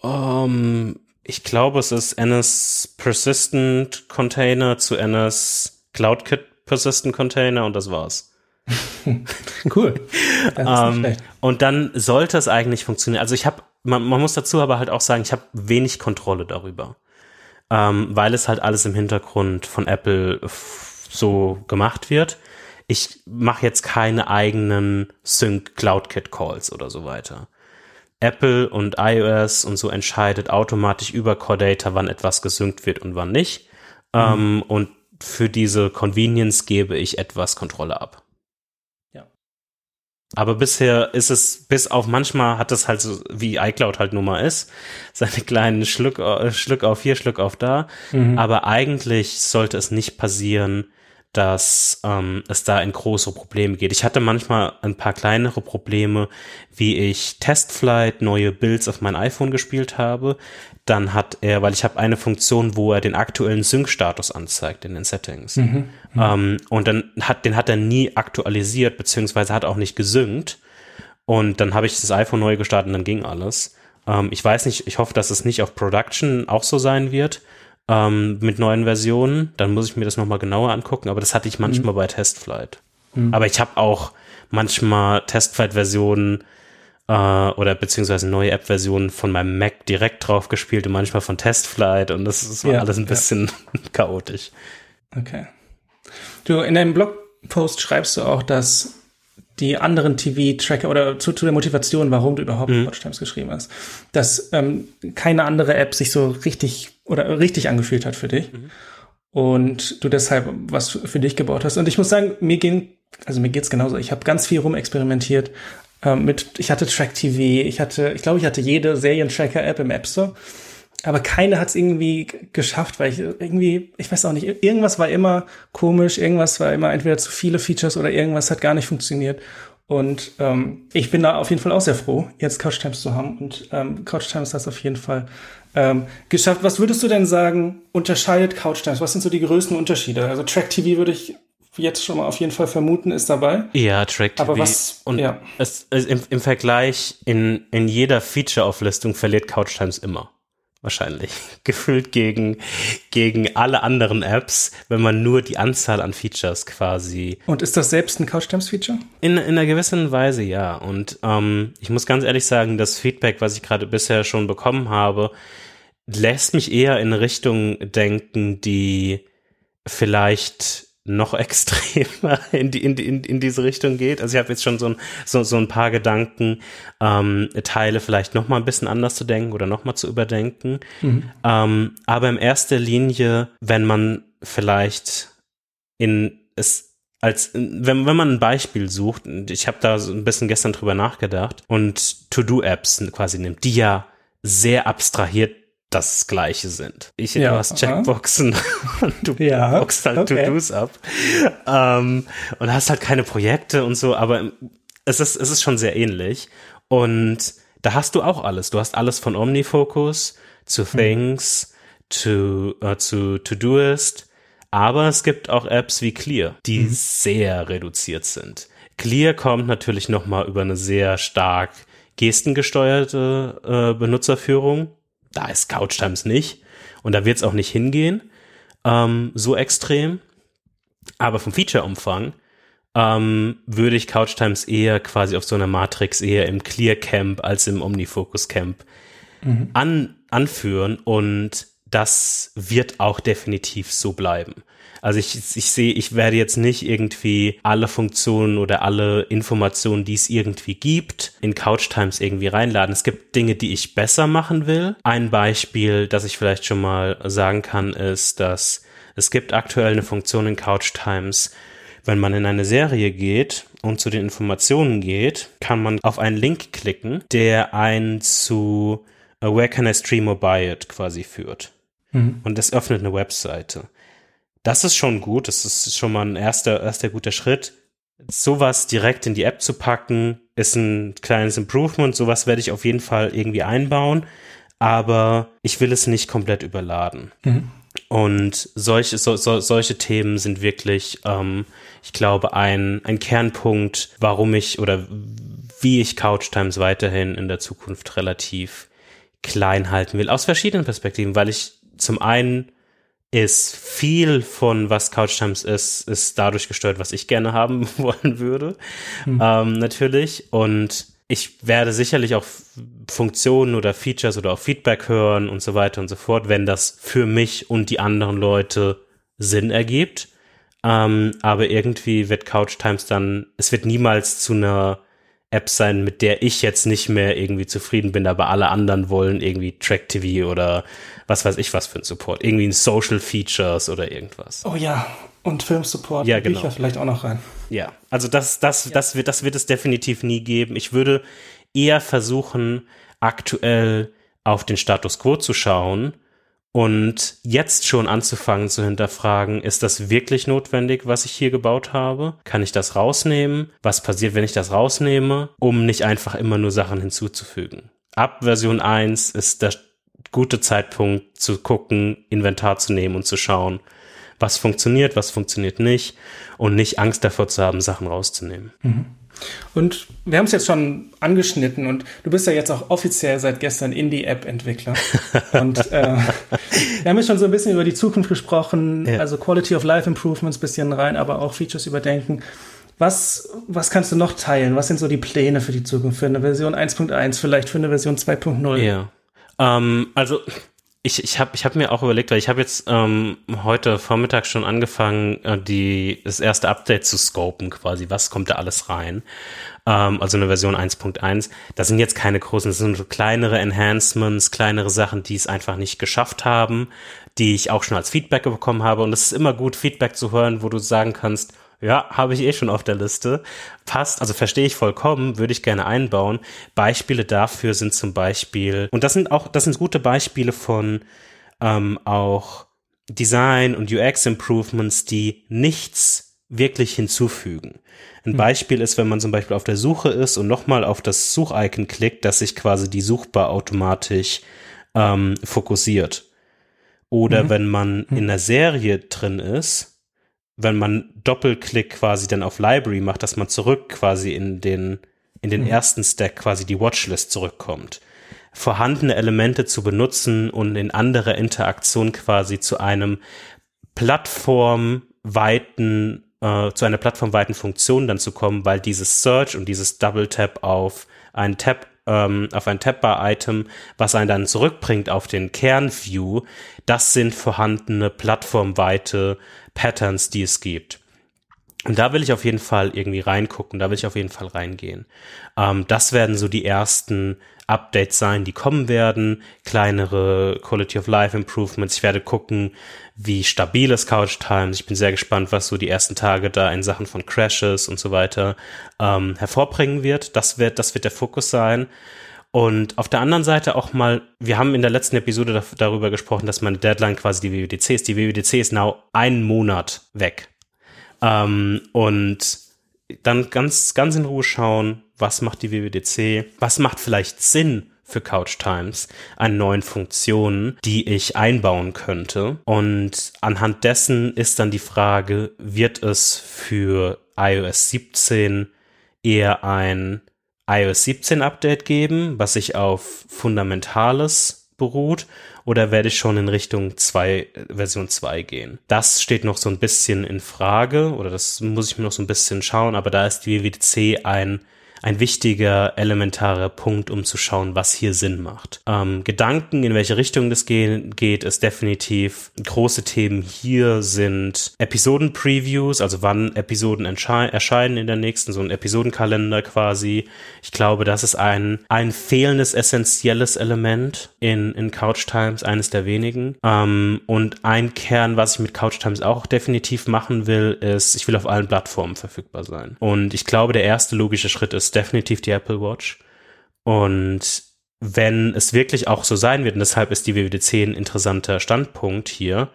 [SPEAKER 1] um, ähm, ich glaube, es ist NS Persistent Container zu NS CloudKit Persistent Container und das war's.
[SPEAKER 2] cool.
[SPEAKER 1] ähm, und dann sollte es eigentlich funktionieren. Also ich habe, man, man, muss dazu aber halt auch sagen, ich habe wenig Kontrolle darüber, ähm, weil es halt alles im Hintergrund von Apple so gemacht wird. Ich mache jetzt keine eigenen Sync CloudKit Calls oder so weiter. Apple und iOS und so entscheidet automatisch über Core Data, wann etwas gesynkt wird und wann nicht. Mhm. Ähm, und für diese Convenience gebe ich etwas Kontrolle ab. Aber bisher ist es, bis auf manchmal hat es halt so, wie iCloud halt nun mal ist, seine kleinen Schluck, äh, Schluck auf hier, Schluck auf da. Mhm. Aber eigentlich sollte es nicht passieren, dass ähm, es da in große Probleme geht. Ich hatte manchmal ein paar kleinere Probleme, wie ich Testflight neue Builds auf mein iPhone gespielt habe. Dann hat er, weil ich habe eine Funktion, wo er den aktuellen Sync-Status anzeigt in den Settings. Mhm, mhm, ähm, und dann hat, den hat er nie aktualisiert, beziehungsweise hat auch nicht gesynkt. Und dann habe ich das iPhone neu gestartet und dann ging alles. Ähm, ich weiß nicht, ich hoffe, dass es nicht auf Production auch so sein wird ähm, mit neuen Versionen. Dann muss ich mir das nochmal genauer angucken, aber das hatte ich manchmal mhm. bei Testflight. Mhm. Aber ich habe auch manchmal Testflight-Versionen äh, oder beziehungsweise neue App-Versionen von meinem Mac direkt drauf gespielt und manchmal von Testflight und das ist ja, alles ein bisschen ja. chaotisch.
[SPEAKER 2] Okay. Du, in deinem Blogpost schreibst du auch, dass die anderen TV-Tracker oder zu, zu, der Motivation, warum du überhaupt mhm. Watchtimes geschrieben hast, dass ähm, keine andere App sich so richtig oder richtig angefühlt hat für dich mhm. und du deshalb was für dich gebaut hast. Und ich muss sagen, mir ging, also mir geht's genauso. Ich habe ganz viel rumexperimentiert ähm, mit, ich hatte Track TV, ich hatte, ich glaube, ich hatte jede Serientracker-App im App Store aber keine hat es irgendwie geschafft, weil ich irgendwie, ich weiß auch nicht, irgendwas war immer komisch, irgendwas war immer entweder zu viele Features oder irgendwas hat gar nicht funktioniert. Und ähm, ich bin da auf jeden Fall auch sehr froh, jetzt Couch Times zu haben. Und ähm, Couch Times hat es auf jeden Fall ähm, geschafft. Was würdest du denn sagen, unterscheidet Couch Times? Was sind so die größten Unterschiede? Also Track TV würde ich jetzt schon mal auf jeden Fall vermuten, ist dabei.
[SPEAKER 1] Ja, Track TV.
[SPEAKER 2] Aber was,
[SPEAKER 1] und
[SPEAKER 2] ja.
[SPEAKER 1] es, es, im, im Vergleich in, in jeder Feature-Auflistung verliert Couch Times immer. Wahrscheinlich. Gefühlt gegen, gegen alle anderen Apps, wenn man nur die Anzahl an Features quasi.
[SPEAKER 2] Und ist das selbst ein Couchtimes-Feature?
[SPEAKER 1] In, in einer gewissen Weise ja. Und ähm, ich muss ganz ehrlich sagen, das Feedback, was ich gerade bisher schon bekommen habe, lässt mich eher in Richtung denken, die vielleicht noch extremer in, die, in, in, in diese Richtung geht. Also ich habe jetzt schon so ein, so, so ein paar Gedanken, ähm, Teile vielleicht noch mal ein bisschen anders zu denken oder noch mal zu überdenken. Mhm. Ähm, aber in erster Linie, wenn man vielleicht in es als wenn, wenn man ein Beispiel sucht, ich habe da so ein bisschen gestern drüber nachgedacht und To-Do-Apps quasi nimmt, die ja sehr abstrahiert das Gleiche sind. Ich, ja, du hast Checkboxen und du ja, boxst halt okay. To-Dos ab ähm, und hast halt keine Projekte und so, aber es ist, es ist schon sehr ähnlich und da hast du auch alles. Du hast alles von Omnifocus zu hm. Things hm. zu, äh, zu Todoist, aber es gibt auch Apps wie Clear, die hm. sehr reduziert sind. Clear kommt natürlich noch mal über eine sehr stark gestengesteuerte äh, Benutzerführung da ist Couch Times nicht. Und da wird es auch nicht hingehen, ähm, so extrem. Aber vom Feature-Umfang ähm, würde ich Couch Times eher quasi auf so einer Matrix eher im Clear Camp als im Omnifocus Camp mhm. an, anführen. Und das wird auch definitiv so bleiben. Also ich, ich sehe, ich werde jetzt nicht irgendwie alle Funktionen oder alle Informationen, die es irgendwie gibt, in Couch Times irgendwie reinladen. Es gibt Dinge, die ich besser machen will. Ein Beispiel, das ich vielleicht schon mal sagen kann, ist, dass es gibt aktuell eine Funktion in Couch Times, wenn man in eine Serie geht und zu den Informationen geht, kann man auf einen Link klicken, der einen zu Where Can I Stream or Buy It quasi führt. Mhm. Und das öffnet eine Webseite. Das ist schon gut. Das ist schon mal ein erster, erster guter Schritt. Sowas direkt in die App zu packen, ist ein kleines Improvement. Sowas werde ich auf jeden Fall irgendwie einbauen. Aber ich will es nicht komplett überladen. Mhm. Und solche, so, so, solche Themen sind wirklich, ähm, ich glaube, ein, ein Kernpunkt, warum ich oder wie ich Couch Times weiterhin in der Zukunft relativ klein halten will. Aus verschiedenen Perspektiven, weil ich zum einen ist viel von was Couch Times ist, ist dadurch gesteuert, was ich gerne haben wollen würde. Mhm. Ähm, natürlich. Und ich werde sicherlich auch Funktionen oder Features oder auch Feedback hören und so weiter und so fort, wenn das für mich und die anderen Leute Sinn ergibt. Ähm, aber irgendwie wird Couch Times dann, es wird niemals zu einer App sein, mit der ich jetzt nicht mehr irgendwie zufrieden bin, aber alle anderen wollen irgendwie Track TV oder was weiß ich was für ein Support. Irgendwie ein Social Features oder irgendwas.
[SPEAKER 2] Oh ja, und Filmsupport,
[SPEAKER 1] ja, genau.
[SPEAKER 2] Bücher vielleicht auch noch rein.
[SPEAKER 1] Ja, also das, das, ja. das, wird, das wird es definitiv nie geben. Ich würde eher versuchen, aktuell auf den Status quo zu schauen und jetzt schon anzufangen zu hinterfragen, ist das wirklich notwendig, was ich hier gebaut habe? Kann ich das rausnehmen? Was passiert, wenn ich das rausnehme? Um nicht einfach immer nur Sachen hinzuzufügen. Ab Version 1 ist der gute Zeitpunkt zu gucken, Inventar zu nehmen und zu schauen, was funktioniert, was funktioniert nicht und nicht Angst davor zu haben, Sachen rauszunehmen. Mhm.
[SPEAKER 2] Und wir haben es jetzt schon angeschnitten und du bist ja jetzt auch offiziell seit gestern Indie-App-Entwickler. und äh, wir haben jetzt schon so ein bisschen über die Zukunft gesprochen, ja. also Quality of Life Improvements bisschen rein, aber auch Features überdenken. Was, was kannst du noch teilen? Was sind so die Pläne für die Zukunft? Für eine Version 1.1, vielleicht für eine Version 2.0?
[SPEAKER 1] Ja. Ähm, also ich, ich habe ich hab mir auch überlegt, weil ich habe jetzt ähm, heute Vormittag schon angefangen, äh, die, das erste Update zu scopen quasi. Was kommt da alles rein? Ähm, also eine Version 1.1. Das sind jetzt keine großen, das sind so kleinere Enhancements, kleinere Sachen, die es einfach nicht geschafft haben, die ich auch schon als Feedback bekommen habe. Und es ist immer gut, Feedback zu hören, wo du sagen kannst, ja, habe ich eh schon auf der Liste. Passt, also verstehe ich vollkommen, würde ich gerne einbauen. Beispiele dafür sind zum Beispiel, und das sind auch, das sind gute Beispiele von ähm, auch Design und UX-Improvements, die nichts wirklich hinzufügen. Ein hm. Beispiel ist, wenn man zum Beispiel auf der Suche ist und nochmal auf das Suchicon klickt, dass sich quasi die Suchbar automatisch ähm, fokussiert. Oder mhm. wenn man mhm. in einer Serie drin ist wenn man Doppelklick quasi dann auf Library macht, dass man zurück quasi in den, in den mhm. ersten Stack quasi die Watchlist zurückkommt. vorhandene Elemente zu benutzen und in anderer Interaktion quasi zu einem plattformweiten, äh, zu einer plattformweiten Funktion dann zu kommen, weil dieses Search und dieses Double Tap auf ein Tab ähm, auf ein Tabbar-Item, was einen dann zurückbringt auf den Kernview, das sind vorhandene plattformweite Patterns, die es gibt. Und da will ich auf jeden Fall irgendwie reingucken, da will ich auf jeden Fall reingehen. Ähm, das werden so die ersten Updates sein, die kommen werden, kleinere Quality of Life Improvements. Ich werde gucken, wie stabil ist Couch Times. Ich bin sehr gespannt, was so die ersten Tage da in Sachen von Crashes und so weiter ähm, hervorbringen wird. Das wird, das wird der Fokus sein. Und auf der anderen Seite auch mal, wir haben in der letzten Episode da, darüber gesprochen, dass meine Deadline quasi die WWDC ist. Die WWDC ist now einen Monat weg. Ähm, und dann ganz, ganz in Ruhe schauen, was macht die WWDC, was macht vielleicht Sinn für Couch Times an neuen Funktionen, die ich einbauen könnte. Und anhand dessen ist dann die Frage, wird es für iOS 17 eher ein iOS 17 Update geben, was sich auf Fundamentales beruht, oder werde ich schon in Richtung 2, Version 2 gehen? Das steht noch so ein bisschen in Frage, oder das muss ich mir noch so ein bisschen schauen, aber da ist die WWDC ein ein wichtiger, elementarer Punkt, um zu schauen, was hier Sinn macht. Ähm, Gedanken, in welche Richtung das gehen, geht, ist definitiv große Themen hier sind Episoden-Previews, also wann Episoden erscheinen in der nächsten, so ein Episodenkalender quasi. Ich glaube, das ist ein, ein fehlendes, essentielles Element in, in Couch Times, eines der wenigen. Ähm, und ein Kern, was ich mit Couch Times auch definitiv machen will, ist, ich will auf allen Plattformen verfügbar sein. Und ich glaube, der erste logische Schritt ist definitiv die Apple Watch. Und wenn es wirklich auch so sein wird, und deshalb ist die WWDC ein interessanter Standpunkt hier.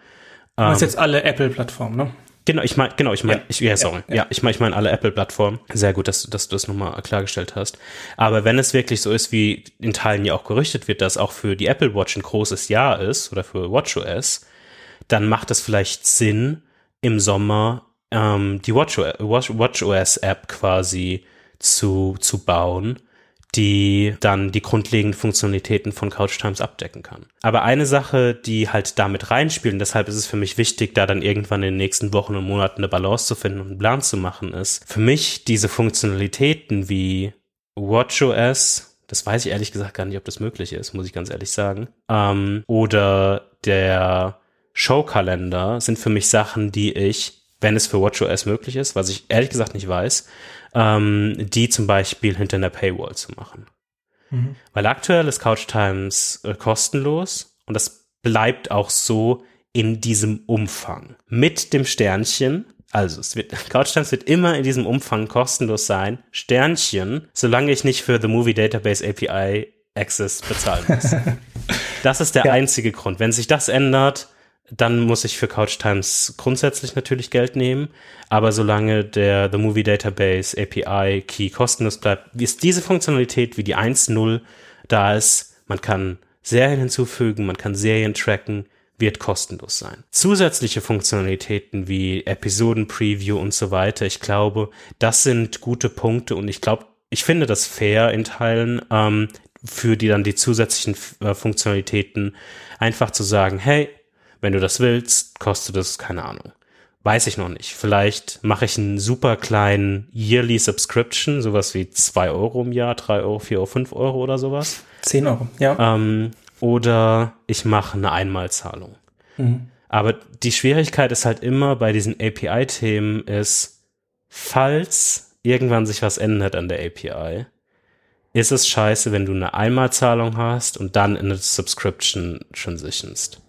[SPEAKER 2] Du meinst ähm, jetzt alle Apple-Plattformen, ne?
[SPEAKER 1] Genau, ich meine, genau, ich meine, ja, ich, ja, sorry, ja, ja ich meine, ich meine alle Apple-Plattformen. Sehr gut, dass, dass du das nochmal klargestellt hast. Aber wenn es wirklich so ist, wie in Teilen ja auch gerüchtet wird, dass auch für die Apple Watch ein großes Jahr ist oder für WatchOS, dann macht es vielleicht Sinn, im Sommer ähm, die WatchOS, WatchOS App quasi zu, zu bauen, die dann die grundlegenden Funktionalitäten von Couch Times abdecken kann. Aber eine Sache, die halt damit reinspielt, und deshalb ist es für mich wichtig, da dann irgendwann in den nächsten Wochen und Monaten eine Balance zu finden und einen Plan zu machen, ist für mich diese Funktionalitäten wie WatchOS, das weiß ich ehrlich gesagt gar nicht, ob das möglich ist, muss ich ganz ehrlich sagen, ähm, oder der Showkalender sind für mich Sachen, die ich, wenn es für WatchOS möglich ist, was ich ehrlich gesagt nicht weiß, ähm, die zum Beispiel hinter einer Paywall zu machen. Mhm. Weil aktuell ist Couch Times äh, kostenlos und das bleibt auch so in diesem Umfang. Mit dem Sternchen, also es wird, Couch Times wird immer in diesem Umfang kostenlos sein. Sternchen, solange ich nicht für The Movie Database API Access bezahlen muss. das ist der ja. einzige Grund. Wenn sich das ändert, dann muss ich für Couch Times grundsätzlich natürlich Geld nehmen, aber solange der The Movie Database API Key kostenlos bleibt, ist diese Funktionalität wie die 1.0 da ist, man kann Serien hinzufügen, man kann Serien tracken, wird kostenlos sein. Zusätzliche Funktionalitäten wie Episoden Preview und so weiter, ich glaube, das sind gute Punkte und ich glaube, ich finde das fair in Teilen, ähm, für die dann die zusätzlichen äh, Funktionalitäten einfach zu sagen, hey, wenn du das willst, kostet es, keine Ahnung. Weiß ich noch nicht. Vielleicht mache ich einen super kleinen Yearly Subscription, sowas wie zwei Euro im Jahr, drei Euro, vier Euro, fünf Euro oder sowas.
[SPEAKER 2] Zehn Euro, ja.
[SPEAKER 1] Ähm, oder ich mache eine Einmalzahlung. Mhm. Aber die Schwierigkeit ist halt immer bei diesen API-Themen ist, falls irgendwann sich was ändert an der API, ist es scheiße, wenn du eine Einmalzahlung hast und dann in eine Subscription transitionst.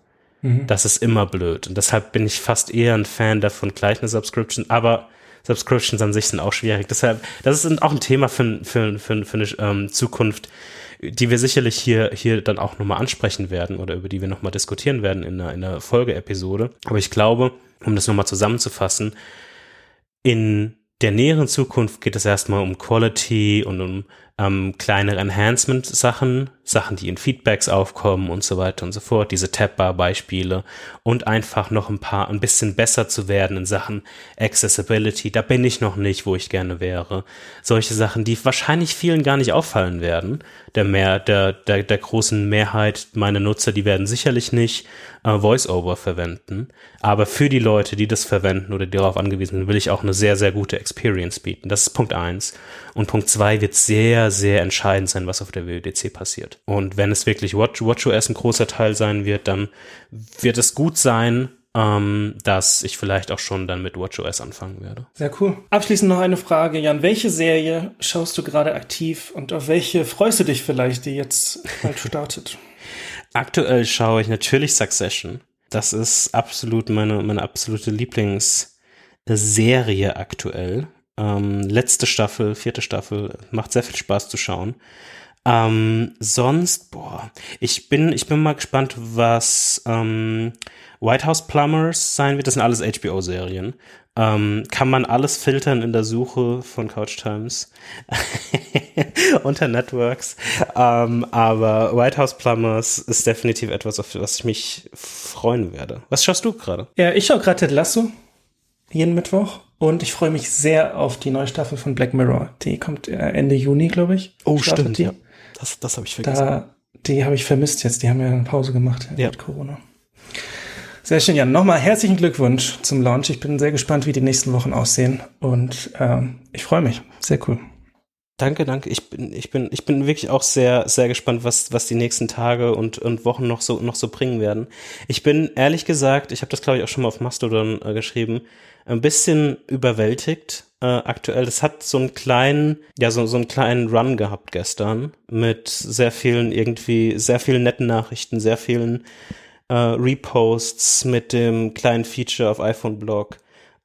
[SPEAKER 1] Mhm. Das ist immer blöd. Und deshalb bin ich fast eher ein Fan davon, gleich eine Subscription, aber Subscriptions an sich sind auch schwierig. Deshalb, das ist auch ein Thema für, für, für, für eine ähm, Zukunft, die wir sicherlich hier, hier dann auch nochmal ansprechen werden oder über die wir nochmal diskutieren werden in einer, in einer Folgeepisode. Aber ich glaube, um das nochmal zusammenzufassen, in der näheren Zukunft geht es erstmal um Quality und um ähm, kleinere Enhancement-Sachen, Sachen, die in Feedbacks aufkommen und so weiter und so fort, diese Tabbar-Beispiele und einfach noch ein paar, ein bisschen besser zu werden in Sachen Accessibility. Da bin ich noch nicht, wo ich gerne wäre. Solche Sachen, die wahrscheinlich vielen gar nicht auffallen werden. Der mehr, der, der, der großen Mehrheit meiner Nutzer, die werden sicherlich nicht äh, VoiceOver verwenden. Aber für die Leute, die das verwenden oder die darauf angewiesen sind, will ich auch eine sehr, sehr gute Experience bieten. Das ist Punkt eins. Und Punkt zwei wird sehr, sehr entscheidend sein, was auf der WWDC passiert. Und wenn es wirklich Watch, WatchOS ein großer Teil sein wird, dann wird es gut sein, ähm, dass ich vielleicht auch schon dann mit WatchOS anfangen werde.
[SPEAKER 2] Sehr cool. Abschließend noch eine Frage, Jan. Welche Serie schaust du gerade aktiv und auf welche freust du dich vielleicht, die jetzt bald startet?
[SPEAKER 1] Aktuell schaue ich natürlich Succession. Das ist absolut meine, meine absolute Lieblingsserie aktuell. Ähm, letzte Staffel, vierte Staffel, macht sehr viel Spaß zu schauen. Ähm, sonst, boah, ich bin, ich bin mal gespannt, was ähm, White House Plumbers sein wird. Das sind alles HBO-Serien. Ähm, kann man alles filtern in der Suche von Couch Times unter Networks. Ähm, aber White House Plumbers ist definitiv etwas, auf was ich mich freuen werde. Was schaust du gerade?
[SPEAKER 2] Ja, ich schaue gerade Ted Lasso jeden Mittwoch und ich freue mich sehr auf die neue Staffel von Black Mirror. Die kommt äh, Ende Juni, glaube ich.
[SPEAKER 1] Oh, stimmt,
[SPEAKER 2] die.
[SPEAKER 1] ja. Das, das habe ich vergessen.
[SPEAKER 2] Da, die habe ich vermisst jetzt. Die haben ja eine Pause gemacht
[SPEAKER 1] Ja.
[SPEAKER 2] mit Corona. Sehr schön, Jan. Nochmal herzlichen Glückwunsch zum Launch. Ich bin sehr gespannt, wie die nächsten Wochen aussehen. Und ähm, ich freue mich. Sehr cool.
[SPEAKER 1] Danke, danke. Ich bin, ich bin, ich bin wirklich auch sehr, sehr gespannt, was, was die nächsten Tage und, und Wochen noch so, noch so bringen werden. Ich bin ehrlich gesagt, ich habe das glaube ich auch schon mal auf Mastodon äh, geschrieben, ein bisschen überwältigt äh, aktuell. Das hat so einen kleinen, ja so, so einen kleinen Run gehabt gestern mit sehr vielen irgendwie, sehr vielen netten Nachrichten, sehr vielen äh, Reposts mit dem kleinen Feature auf iPhone Blog.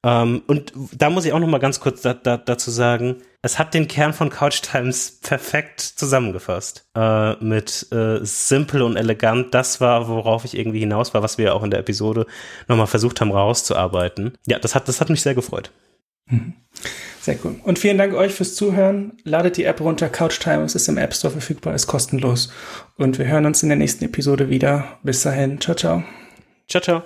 [SPEAKER 1] Ähm, und da muss ich auch noch mal ganz kurz da, da, dazu sagen, es hat den Kern von Couch Times perfekt zusammengefasst. Äh, mit äh, simpel und elegant. Das war, worauf ich irgendwie hinaus war, was wir auch in der Episode noch mal versucht haben rauszuarbeiten. Ja, das hat, das hat mich sehr gefreut.
[SPEAKER 2] Sehr cool. Und vielen Dank euch fürs Zuhören. Ladet die App runter. Couch Times ist im App Store verfügbar, ist kostenlos. Und wir hören uns in der nächsten Episode wieder. Bis dahin. Ciao, ciao.
[SPEAKER 1] Ciao, ciao.